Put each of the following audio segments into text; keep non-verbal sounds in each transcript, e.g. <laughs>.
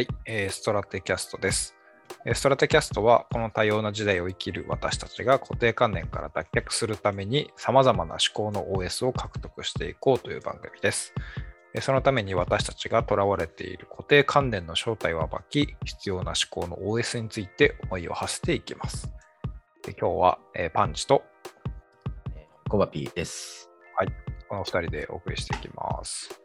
はい、えーストラテキャストです。えーストラテキャストは、この多様な時代を生きる私たちが固定観念から脱却するために、様々な思考の OS を獲得していこうという番組です。えーそのために私たちが囚われている固定観念の正体を暴き、必要な思考の OS について思いを馳せていきます。で今日は、えーパンチとコバピーです。この2人でお送りしていきます。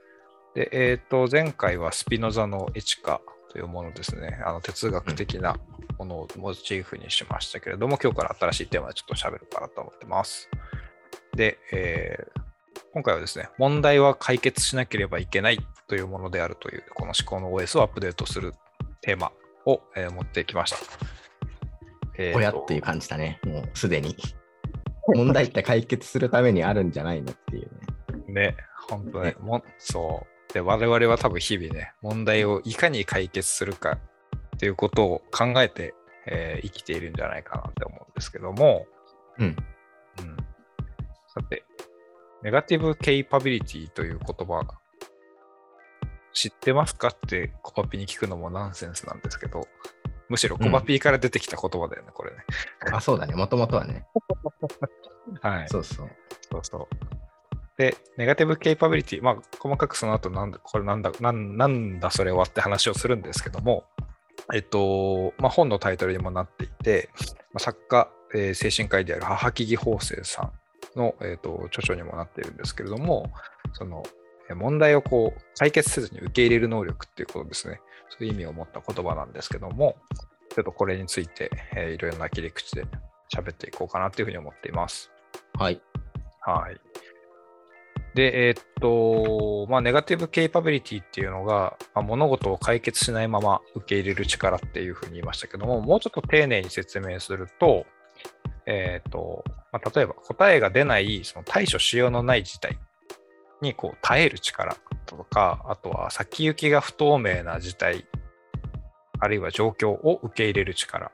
で、えっ、と、前回はスピノザのエチカというものですね、あの哲学的なものをモチーフにしましたけれども、今日から新しいテーマでちょっと喋るかなと思ってます。で、えー今回はですね、問題は解決しなければいけないというものであるという、この思考の OS をアップデートするテーマを、えー持ってきました。えーっていう感じだね、もうすでに。問題って解決するためにあるんじゃないのっていうね。<laughs> ね、本当ね、もそう。で、我々は多分日々ね、問題をいかに解決するかっていうことを考えて、えー生きているんじゃないかなって思うんですけども、うん。うん、さて、ネガティブケイパビリティという言葉、知ってますかってコパピに聞くのもナンセンスなんですけど、むしろコパピーから出てきた言葉だよね、これね。あ、そうだね、もともとはね。<laughs> はい。そうそう。そうそう。で、ネガティブケイパビリティ、まあ、細かくその後なんだ、これなんだ、なんなんだそれは？って話をするんですけども、えっと、まあ、本のタイトルにもなっていて、まあ、作家、えー精神科医である母木義法生さんの、えっと、著書にもなっているんですけれども、その、えー問題をこう解決せずに受け入れる能力っていうことですね。そういう意味を持った言葉なんですけども、ちょっとこれについて、えーいろいろな切り口で喋っていこうかなというふうに思っています。はい。はい。で、えーっと、まあ、ネガティブケイパビリティっていうのが、まあ、物事を解決しないまま受け入れる力っていうふうに言いましたけども、もうちょっと丁寧に説明すると、えーっと、まあ、例えば答えが出ない、その対処しようのない事態にこう耐える力とか、あとは先行きが不透明な事態、あるいは状況を受け入れる力、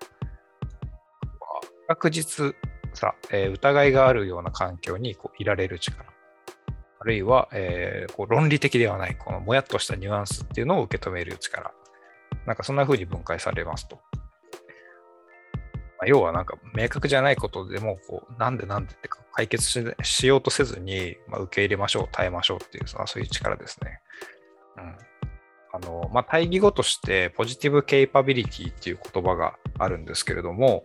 確実さ、えー疑いがあるような環境にこういられる力、あるいは、えーこう論理的ではない、このもやっとしたニュアンスっていうのを受け止める力、なんかそんな風に分解されますと。まあ、要はなんか明確じゃないことでもこう、なんでなんでってか解決しようとせずに、まあ、受け入れましょう、耐えましょうっていう、まあそういう力ですね。うんあのまあ、対義語としてポジティブケイパビリティっていう言葉があるんですけれども、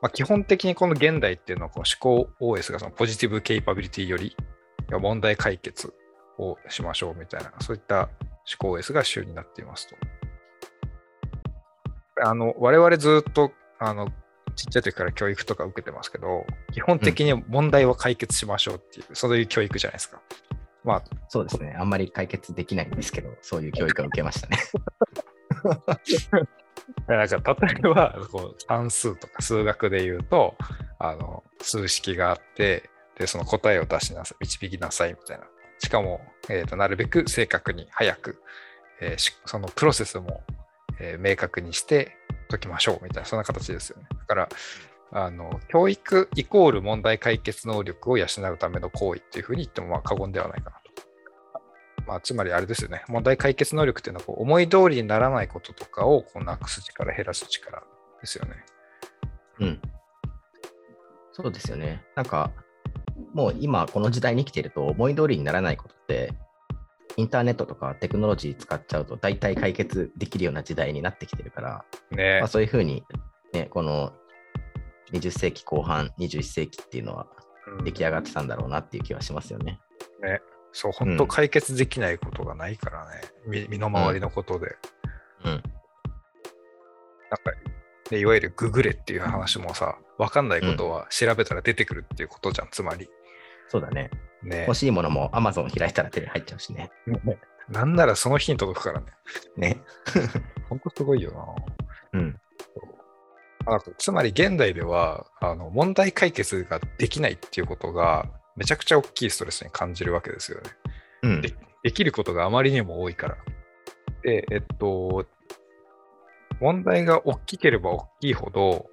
まあ、基本的にこの現代っていうのはこの思考 OS がそのポジティブケイパビリティよりや問題解決をしましょうみたいなそういった思考 OS が主になっていますと。あの我々ずっとあのちっちゃい時から教育とか受けてますけど基本的に問題を解決しましょうっていう、そういう教育じゃないですか。まあそうですね。あんまり解決できないんですけど、そういう教育を受けましたね。<laughs> なんか例えばこう算数とか数学で言うとあの数式があってでその答えを出しなさい導きなさいみたいなしかも、えーとなるべく正確に早く、えーそのプロセスも、えー明確にして解きましょうみたいなそんな形ですよねだからあの教育イコール問題解決能力を養うための行為っていうふうに言ってもまあ過言ではないかなと。まあ、つまりあれですよね、問題解決能力っていうのはこう思い通りにならないこととかをこうなくす力、減らす力ですよね。うん。そうですよね。なんか、もう今この時代に生きてると思い通りにならないことって、インターネットとかテクノロジー使っちゃうと大体解決できるような時代になってきてるから、ねまあ、そういうふうに、ね、この20世紀後半、21世紀っていうのはうん出来上がってたんだろうなっていう気はしますよね。ねそう、本当解決できないことがないからね、身身の回りのことで。うん。なんかでいわゆるググれっていう話もさ、わかんないことは調べたら出てくるっていうことじゃん、つまり。そうだね。ね欲しいものも Amazon 開いたら手に入っちゃうしね。<laughs> なんならその日に届くからね。ね。<laughs> 本当すごいよな。うん。あつまり現代ではあの問題解決ができないっていうことがめちゃくちゃ大きいストレスに感じるわけですよね。うん。でできることがあまりにも多いから。で、えっと、問題が大きければ大きいほど、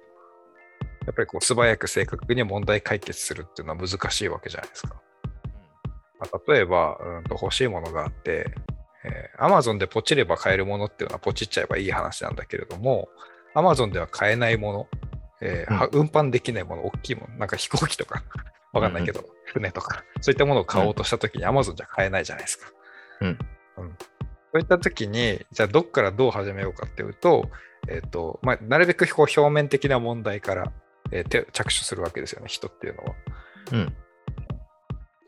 やっぱりこう素早く正確に問題解決するっていうのは難しいわけじゃないですか。まあ、例えば、うんと欲しいものがあって、えー、Amazon でポチれば買えるものっていうのはポチっちゃえばいい話なんだけれども、Amazon では買えないもの、えー運搬できないもの、大きいもの、なんか飛行機とか、わかんないけど、うん船とか、そういったものを買おうとしたときに Amazon じゃ買えないじゃないですか。うん。うん。そういったときに、じゃあどっからどう始めようかっていうと、えっ、ー、と、まあ、なるべくこう表面的な問題から、えー、手着手するわけですよね、人っていうのは。うん。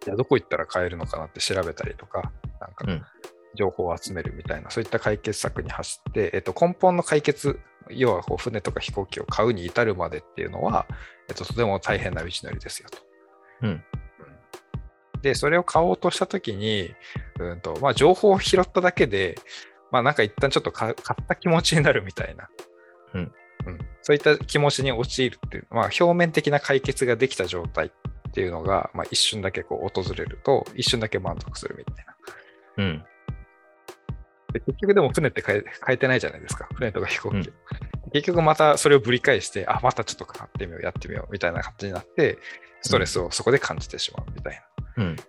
じゃあどこ行ったら買えるのかなって調べたりとか、なんか、情報を集めるみたいな、そういった解決策に走って、えっと、根本の解決、要はこう船とか飛行機を買うに至るまでっていうのは、えっと、とても大変な道のりですよと。うん、で、それを買おうとしたときに、うんとまあ、情報を拾っただけで、まあ、なんか一旦ちょっと買った気持ちになるみたいな、うんうん、そういった気持ちに陥るっていう、まあ、表面的な解決ができた状態っていうのが、まあ、一瞬だけこう訪れると、一瞬だけ満足するみたいな。うんで結局でも船って変え変えてないじゃないですか。船とか飛行機、うん、結局またそれをぶり返して、あ、またちょっと買ってみよう、やってみようみたいな感じになって、ストレスをそこで感じてしまうみたいな。うん、ち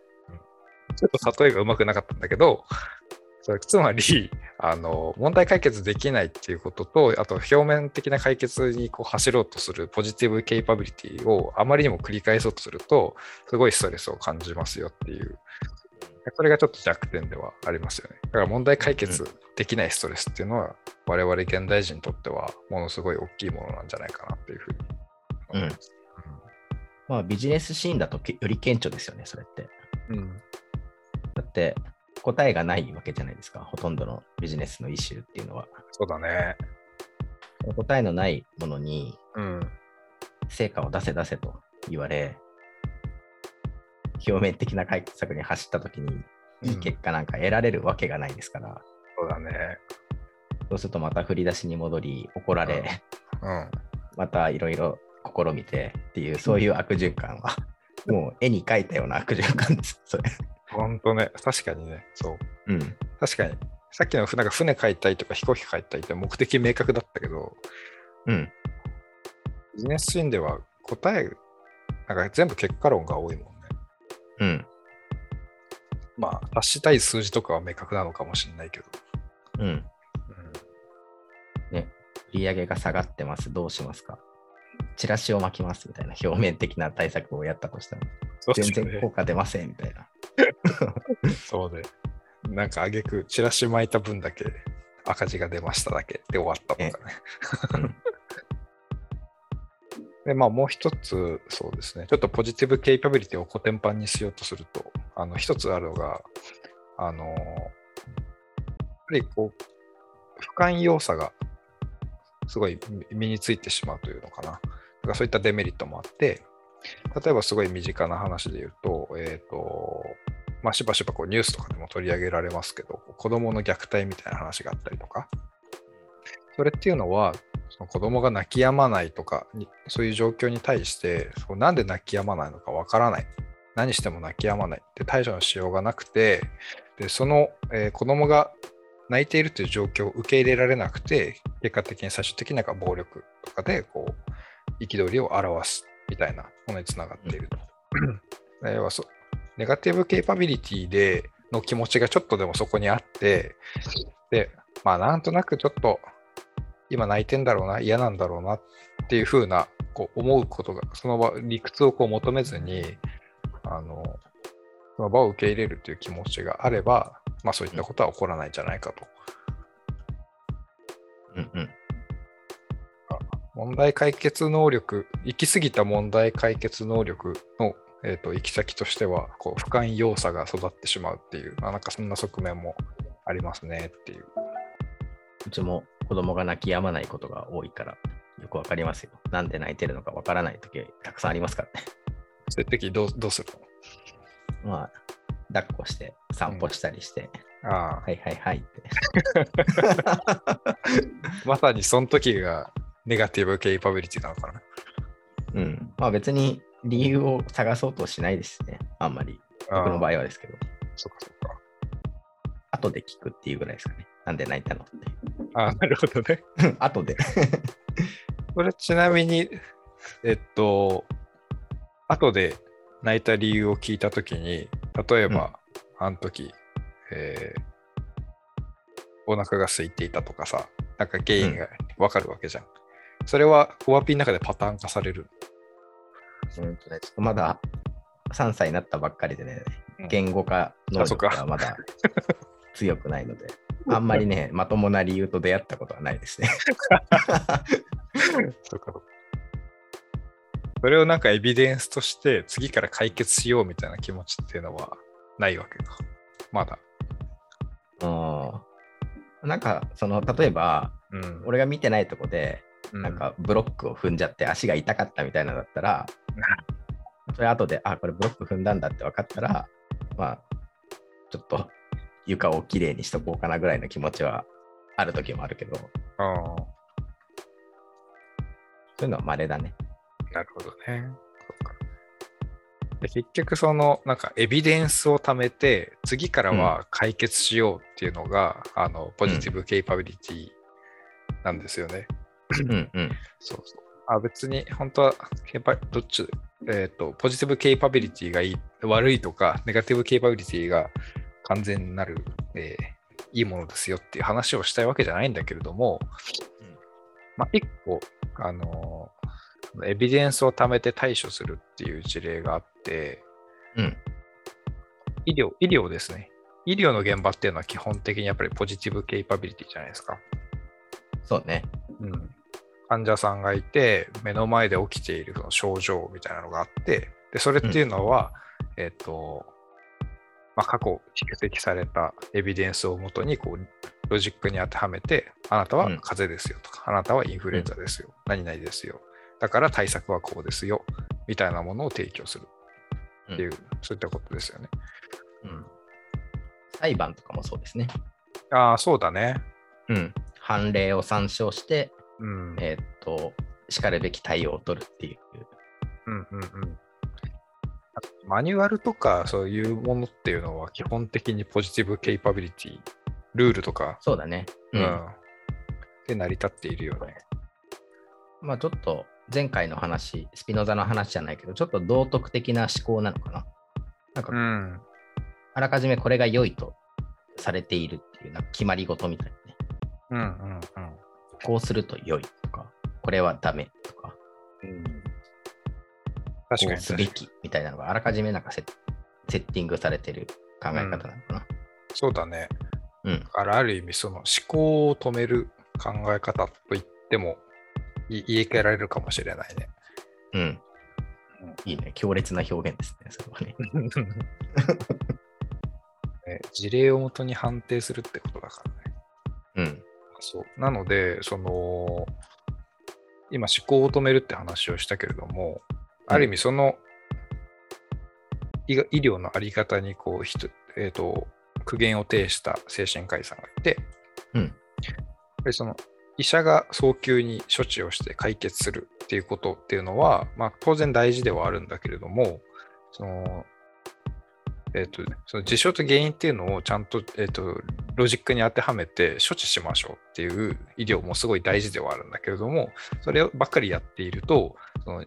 ょっと例えがうまくなかったんだけど、つまり <laughs> あの、問題解決できないっていうことと、あと表面的な解決にこう走ろうとするポジティブケイパビリティをあまりにも繰り返そうとすると、すごいストレスを感じますよっていうそれがちょっと弱点ではありますよね。だから問題解決できないストレスっていうのは、我々現代人にとってはものすごい大きいものなんじゃないかなっていうふうに思います。うん、まあビジネスシーンだとより顕著ですよね、それって。うん、だって答えがないわけじゃないですか、ほとんどのビジネスのイシューっていうのは。そうだね。答えのないものに、成果を出せ出せと言われ、表面的な解決策に走ったときに、いい結果なんか得られるわけがないですから。そうだね。そうするとまた振り出しに戻り、怒られ、うん、うん、またいろいろ試みてっていう、そういう悪循環は、もう絵に描いたような悪循環です、それ。本当ね、確かにね、そう。うん。確かに、さっきのなんか船買いたいとか飛行機買いたいって目的明確だったけど、うん。ビジネスシーンでは答え、なんか全部結果論が多いもんうん。まあ、達したい数字とかは明確なのかもしれないけど。うん。うん、ね、売上が下がってます、どうしますか？チラシを巻きますみたいな表面的な対策をやったとしたら、全然効果出ませんみたいな。<laughs> そうで。なんかあげく、チラシ巻いた分だけ赤字が出ましただけで終わったとかね。で、まあ、もう一つ、そうですね、ちょっとポジティブケイパビリティをコテンパンにしようとすると、あの、一つあるのが、あの、やっぱりこう、不寛容さがすごい身についてしまうというのかな。だからそういったデメリットもあって、例えばすごい身近な話で言うと、えっ、ー、と、まあ、しばしばこうニュースとかでも取り上げられますけど、子供の虐待みたいな話があったりとか、それっていうのは、その子供が泣き止まないとかそういう状況に対してそうなんで泣き止まないのかわからない。何しても泣き止まないって対処のしようがなくてでその、えー、子供が泣いているという状況を受け入れられなくて結果的に最終的になんか暴力とかでこう憤りを表すみたいなものにつながっていると。<clears throat> 要はそネガティブケイパビリティでの気持ちがちょっとでもそこにあってでまあなんとなくちょっと今泣いてんだろうな、嫌なんだろうなっていうふうなこう思うことが、その場、理屈をこう求めずに、あの、その場を受け入れるという気持ちがあれば、まあそういったことは起こらないんじゃないかと。うんうん。問題解決能力、行き過ぎた問題解決能力の、えーと、行き先としては、こう不寛容さが育ってしまうっていう、まあ、なんかそんな側面もありますねっていう。うちも子供が泣き止まないことが多いから、よくわかりますよ。なんで泣いてるのかわからないときたくさんありますからね。そういう時どうどうするの？まあ、抱っこして散歩したりして、うん、あはいはいはいって。<laughs> まさにその時がネガティブケイパビリティなのかな。うん。まあ別に理由を探そうとしないですね。あんまり。僕の場合はですけど。そっかそっか。後で聞くっていうぐらいですかね。なんで泣いたのって。あなるほどね。<laughs> 後で。<laughs> これちなみに、えっと、後で泣いた理由を聞いたときに、例えば、うん、あの時、えー、お腹が空いていたとかさ、なんか原因がわかるわけじゃん。それはフォアピンの中でパターン化される。うんとね、ちょっとまだ3歳になったばっかりでね、うん言語化能力がまだ強くないので、<laughs> あんまりね、まともな理由と出会ったことはないですね。<laughs> そうか。それをなんかエビデンスとして次から解決しようみたいな気持ちっていうのはないわけか。まだ。うんなんか、その、例えば、うん。俺が見てないとこで、うんなんかブロックを踏んじゃって足が痛かったみたいなのだったら、それ後で、あ、これブロック踏んだんだって分かったら、まあ、ちょっと床をきれいにしとこうかなぐらいの気持ちはある時もあるけど、そうあいうのは稀だね。あ、なるほどね。で結局そのなんかエビデンスを貯めて次からは解決しようっていうのが、あのポジティブケイパビリティなんですよね。うんうん。そうそう。あ別に本当はケイパどっち、えっ、と、ポジティブケイパビリティがいい悪いとか、ネガティブケイパビリティが完全になる、えーいいものですよっていう話をしたいわけじゃないんだけれども、うんまあ、一個、あのーエビデンスを貯めて対処するっていう事例があって、うん。医療、医療ですね。医療の現場っていうのは基本的にやっぱりポジティブケイパビリティじゃないですか。そうね。うん、患者さんがいて、目の前で起きているその症状みたいなのがあって、でそれっていうのは、えっ、と、まあ、過去蓄積されたエビデンスをもとにこうロジックに当てはめて、あなたはうん風邪ですよとか、あなたはインフルエンザですよ、何々ですよ。だから対策はこうですよ、みたいなものを提供するっていう、そういったことですよね。うん。裁判とかもそうですね。ああ、そうだね。うん。判例を参照して、うん。えーっと、しかるべき対応を取るっていう。うんうんうん。マニュアルとかそういうものっていうのは基本的にポジティブケイパビリティ、ルールとか、そうだね。う、うんん。で成り立っているよね。まあちょっと前回の話、スピノザの話じゃないけど、ちょっと道徳的な思考なのかな。なんか、ん。あらかじめこれが良いとされているっていうなんか決まり事みたいなね。うんうんこうすると良いとか、これはダメとか、うん。確かにすべきみたいなのがあらかじめなんかセセッティングされてる考え方なのかな。そうだね。うん。だからある意味その思考を止める考え方と言ってもい言い換えられるかもしれないね。うん。いいね。強烈な表現ですね。それはね。<laughs> ね事例をもとに判定するってことだからね。うん。そう。なので、その、今思考を止めるって話をしたけれども、ある意味その、医療のあり方にこう、ひとえっ、と、苦言を呈した精神科医さんがいて、うんやっぱりその、医者が早急に処置をして解決するっていうことっていうのは、まあ、当然大事ではあるんだけれども、その、えっ、と、その事象と原因っていうのをちゃんと、えっ、と、ロジックに当てはめて処置しましょうっていう医療もすごい大事ではあるんだけれども、そればっかりやっていると、その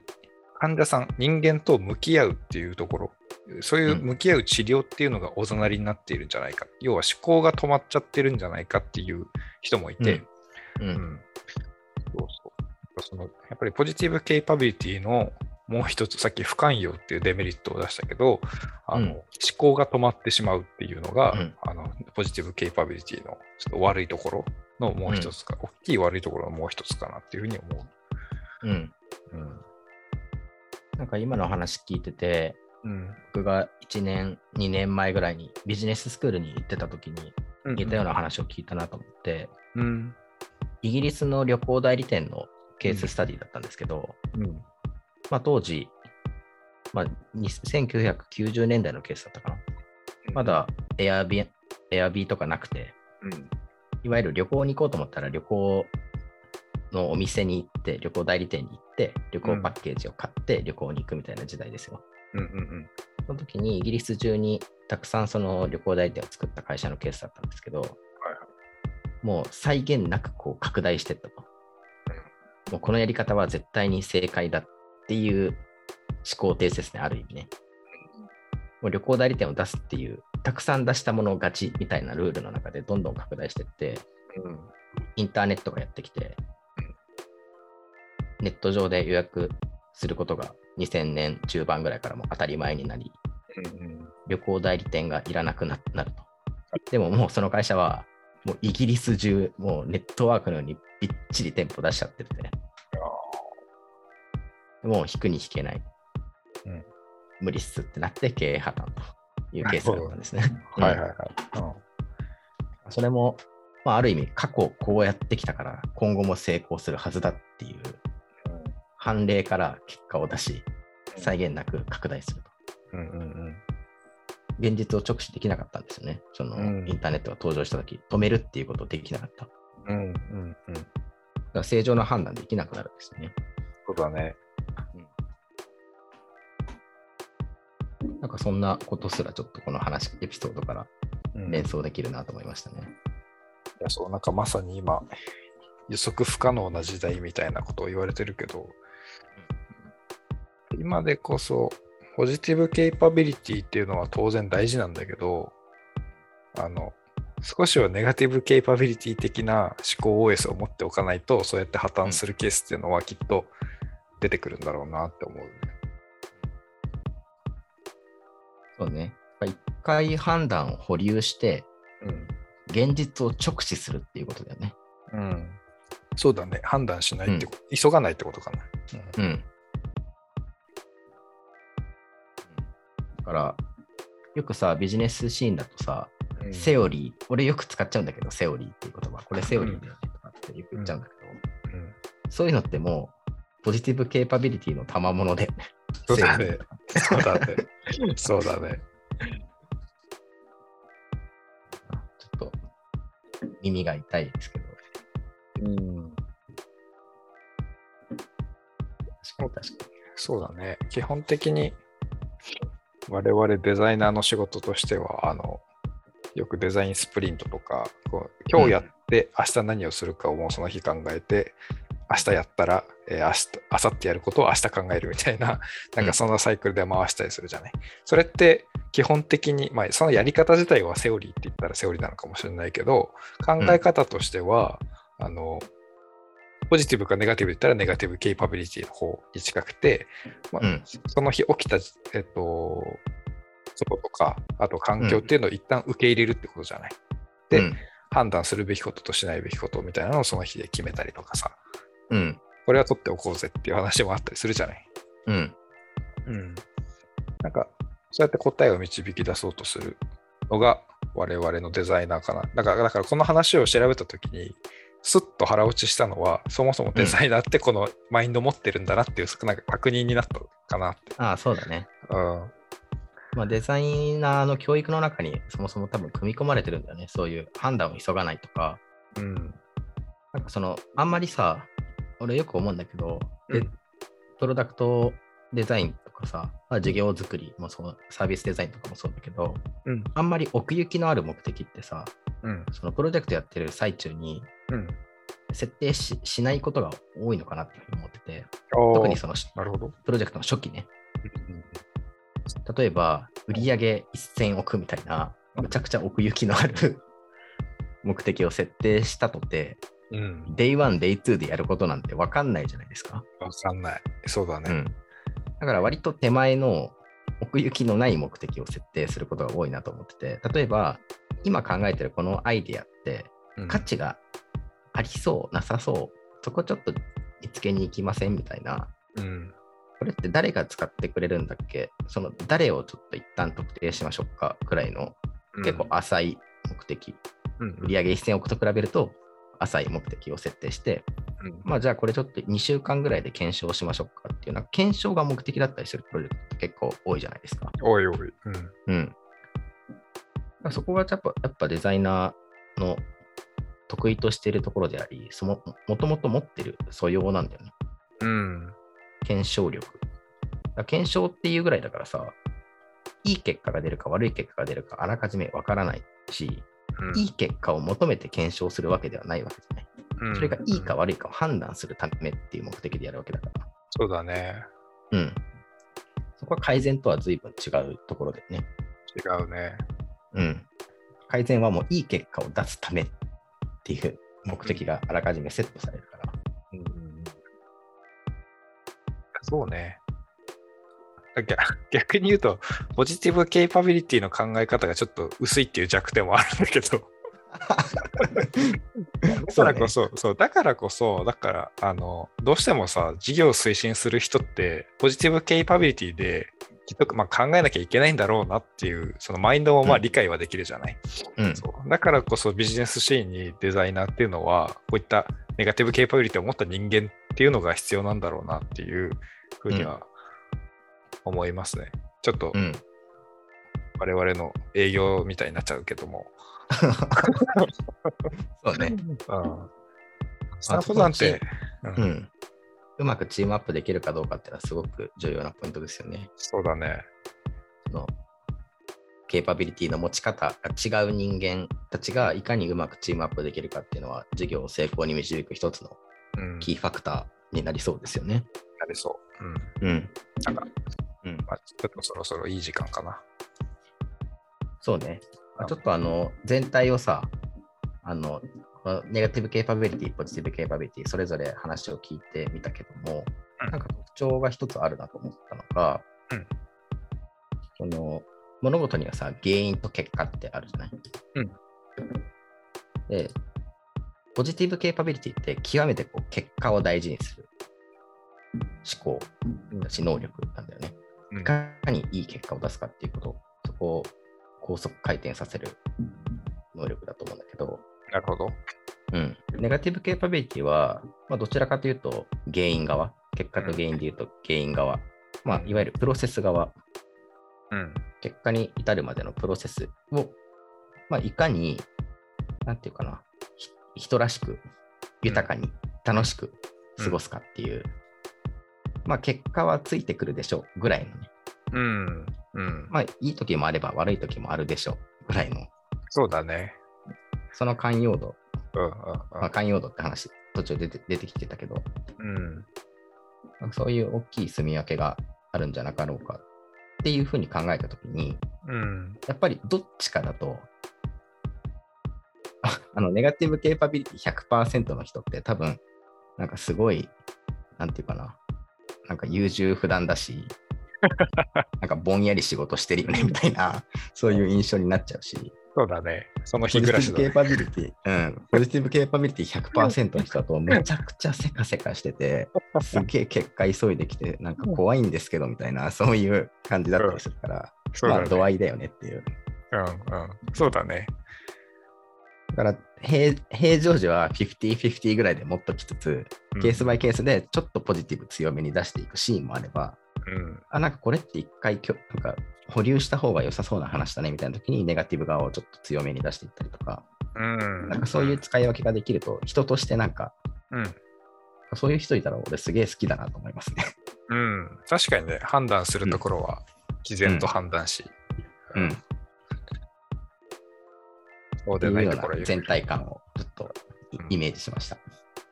患者さん、人間と向き合うっていうところ、そういう向き合う治療っていうのがおざなりになっているんじゃないか、要は思考が止まっちゃってるんじゃないかっていう人もいて、ううん。ん。そうそう。そのやっぱりポジティブケイパビリティのもう一つ、さっき不寛容っていうデメリットを出したけど、あのうん。思考が止まってしまうっていうのが、うん。あのポジティブケイパビリティのちょっと悪いところのもう一つか、大きい悪いところのもう一つかなっていうふうに思う。ん。う。うん。なんか今の話聞いてて、うん。僕が1年、2年前ぐらいにビジネススクールに行ってた時に似たような話を聞いたなと思って、うん。イギリスの旅行代理店のケーススタディだったんですけど、うんまあ、当時、まあ、に1990年代のケースだったかな。まだエアビー、エアビーとかなくて、うん。いわゆる旅行に行こうと思ったら旅行のお店に行って、旅行代理店に行って、旅行パッケージを買って旅行に行くみたいな時代ですよ。うんうんその時にイギリス中にたくさんその旅行代理店を作った会社のケースだったんですけど、もう際限なくこう拡大していったと。もうこのやり方は絶対に正解だっっていう思考停止ですね、ある意味ね。もう旅行代理店を出すっていうたくさん出したものを勝ちみたいなルールの中でどんどん拡大していって、うん。インターネットがやってきて、ネット上で予約することが2000年中盤ぐらいからも当たり前になり、うん。旅行代理店がいらなくななると。でももうその会社は、もうイギリス中、もうネットワークのようにびっちり店舗出しちゃってて、もう引くに引けない。うん無理っすってなって経営破綻というケースだったんですね。はいはいはい。それも、まあ、ある意味過去こうやってきたから今後も成功するはずだっていう判例から結果を出し際限なく拡大すると。うんうんうん。現実を直視できなかったんですよね。そのうんインターネットが登場したとき、止めるっていうことできなかった。だかうんうんうん。ら正常な判断できなくなるんですよね。そうだね。なんかそんなことすらちょっとこの話、エピソードからうん連想できるなと思いましたね。いやそうなんかまさに今予測不可能な時代みたいなことを言われてるけど今でこそポジティブケイパビリティっていうのは当然大事なんだけどあの少しはネガティブケイパビリティ的な思考 OS を持っておかないとそうやって破綻するケースっていうのはきっと出てくるんだろうなって思うね。そうね。一回判断を保留して、うん現実を直視するっていうことだよね。うん、そうだね判断しないってこと、急がないってことかな。うん。だから、よくさ、ビジネスシーンだとさ、うんセオリー、俺よく使っちゃうんだけど、セオリーっていう言葉、これセオリーだよねとかってよく言っちゃうんだけど、うんそういうのってもう、ポジティブケーパビリティの賜物で、そうだね。そうだね。<laughs> そうだね。ちょっと耳が痛いですけど、うん、確かに確かに。そうだね。基本的に我々デザイナーの仕事としては、あの、よくデザインスプリントとか、こう今日やって明日何をするかをもうその日考えて、明日やったら、えー明日、明後日やることを明日考えるみたいな、なんかそのサイクルで回したりするじゃない？それって基本的に、まあ、そのやり方自体はセオリーって言ったらセオリーなのかもしれないけど、考え方としては、あの、ポジティブかネガティブで言ったらネガティブケイパビリティの方に近くて、まあうんその日起きた、えっと、こととか、あと環境っていうのを一旦受け入れるってことじゃない？でうん判断するべきこととしないべきことみたいなのをその日で決めたりとかさ、うん。これは取っておこうぜっていう話もあったりするじゃない？うん。うん。なんか、そうやって答えを導き出そうとするのが我々のデザイナーかな。だから、だからこの話を調べたときに、スッと腹落ちしたのは、そもそもデザイナーってこのマインド持ってるんだなっていう、なんか確認になったかなって。ああ、そうだね。うん。まあ、デザイナーの教育の中にそもそも多分組み込まれてるんだよね。そういう判断を急がないとか。うん。なんかその、あんまりさ、俺よく思うんだけど、でうんプロダクトデザインとかさ、まあ、事業作りもそう、サービスデザインとかもそうだけど、うん。あんまり奥行きのある目的ってさ、うん。そのプロジェクトやってる最中にうん。設定ししないことが多いのかなって思ってて、特にそのなるほど。プロジェクトの初期ね。例えば、売上1000億みたいな、むちゃくちゃ奥行きのある <laughs> 目的を設定したとて、うん。Day1、Day2 でやることなんて分かんないじゃないですか。わかんない。そうだね。うん。だから割と手前の奥行きのない目的を設定することが多いなと思ってて、例えば、今考えてるこのアイデアってうん価値がありそう、なさそう、そこちょっと見つけに行きませんみたいな、うん。これって誰が使ってくれるんだっけ？その誰をちょっと一旦特定しましょうかくらいの結構浅い目的、うん、売上1000億と比べると浅い目的を設定して、うんまあじゃあこれちょっと2週間ぐらいで検証しましょうかっていうのは、検証が目的だったりするプロジェクトって結構多いじゃないですか。おいおい。うん。うん。そこがやっぱやっぱデザイナーの得意としているところであり、そのもともと持ってる素養なんだよね。うん。検証力。だ検証っていうぐらいだからさ、いい結果が出るか悪い結果が出るかあらかじめわからないし、うんいい結果を求めて検証するわけではないわけじゃない。うんそれがいいか悪いかを判断するためっていう目的でやるわけだから。そうだね。うん。そこは改善とは随分違うところでね。違うね。うん。改善はもういい結果を出すためっていう目的があらかじめセットされるから。うんそうね。逆逆に言うと、ポジティブケイパビリティの考え方がちょっと薄いっていう弱点もあるんだけど、<laughs> だからこそ、そう、だからこそ、だから、あの、どうしてもさ、事業を推進する人って、ポジティブケイパビリティで、きっと、まあ、考えなきゃいけないんだろうなっていう、そのマインドもまあうん理解はできるじゃない。うん。そうだからこそビジネスシーンにデザイナーっていうのは、こういったネガティブケイパビリティを持った人間っていうのが必要なんだろうなっていうふうには思いますね。ちょっとうん。我々の営業みたいになっちゃうけども。そうね。うん。スタンフォなんて、ううんん。うまくチームアップできるかどうかっていうのはすごく重要なポイントですよね。そうだね。そのケーパビリティの持ち方が違う人間たちがいかにうまくチームアップできるかっていうのは事業を成功に導く一つのうん。キーファクターになりそうですよね。なりそう。うん。うん。なんか、うん、まあ、ちょっとそろそろいい時間かな。そうね。まあちょっとあの全体をさ、あの、まあネガティブケーパビリティ、ポジティブケーパビリティ、それぞれ話を聞いてみたけども、うんなんか特徴が一つあるなと思ったのが、うんその物事にはさ、原因と結果ってあるじゃない？うんで、ポジティブケーパビリティって極めてこう結果を大事にする思考だし能力なんだよね。うん。いかにいい結果を出すかっていうこと、そこを高速回転させる能力だと思うんだけど、なるほど。うん、ネガティブケーパビリティは、まあ、どちらかというと原因側、結果と原因でいうと原因側、まあ、いわゆるプロセス側、うん。結果に至るまでのプロセスを、まあ、いかに、なんていうかな、ひ人らしく、豊かに、楽しく過ごすかっていう、まあ、結果はついてくるでしょうぐらいのね、うん。うん。まあ、いい時もあれば悪い時もあるでしょうぐらいの、そうだね。その寛容度、うんうんまあ、寛容度って話、途中で出てきてたけど、うん。そういう大きい住み分けがあるんじゃなかろうかっていうふうに考えたときに、うん。やっぱりどっちかだと、あ <laughs> あの、ネガティブケーパビリティ100%の人って多分、なんかすごい、なんていうかな、なんか優柔不断だし、<laughs> なんかぼんやり仕事してるよねみたいな、そういう印象になっちゃうし、そうだね。そのポジテ日暮らしだ、ね。ィブケーパビリティ、うん、ポジティブケーパビリティ100%の人だとめちゃくちゃせかせかしてて、<laughs> すげえ結果急いできて、なんか怖いんですけどみたいな、そういう感じだったりするから、うだね。度合いだよねっていう。うんうん。そうだね。だから平、平常時は50-50ぐらいで持っときつつ、ケースバイケースでちょっとポジティブ強めに出していくシーンもあれば、うん。あ、なんかこれって一回きょなんか保留した方が良さそうな話だねみたいな時にネガティブ側をちょっと強めに出していったりとか、うん。なんかそういう使い分けができると、人としてなんか、うん。そういう人いたら俺すげえ好きだなと思いますね。うん。確かにね、判断するところは、毅然と判断し、うん。そうっていうでないところな全体感をちょっとうんイメージしました。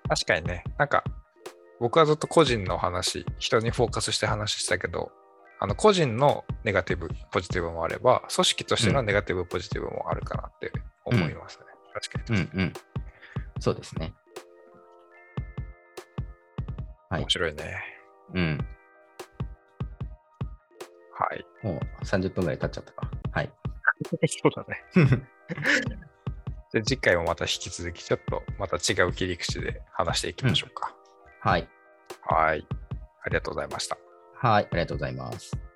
確かにね、なんか、僕はずっと個人の話、人にフォーカスして話したけど、あの個人のネガティブ、ポジティブもあれば、組織としてのネガティブ、ポジティブもあるかなって思いますね。確かに。うんうん。そうですね。はい面白いね。うん。はい。もう30分ぐらい経っちゃったか。はい。<laughs> そうだね。<laughs> <laughs> で次回もまた引き続き、ちょっとまた違う切り口で話していきましょうか。はい。はい。ありがとうございました。はい。ありがとうございます。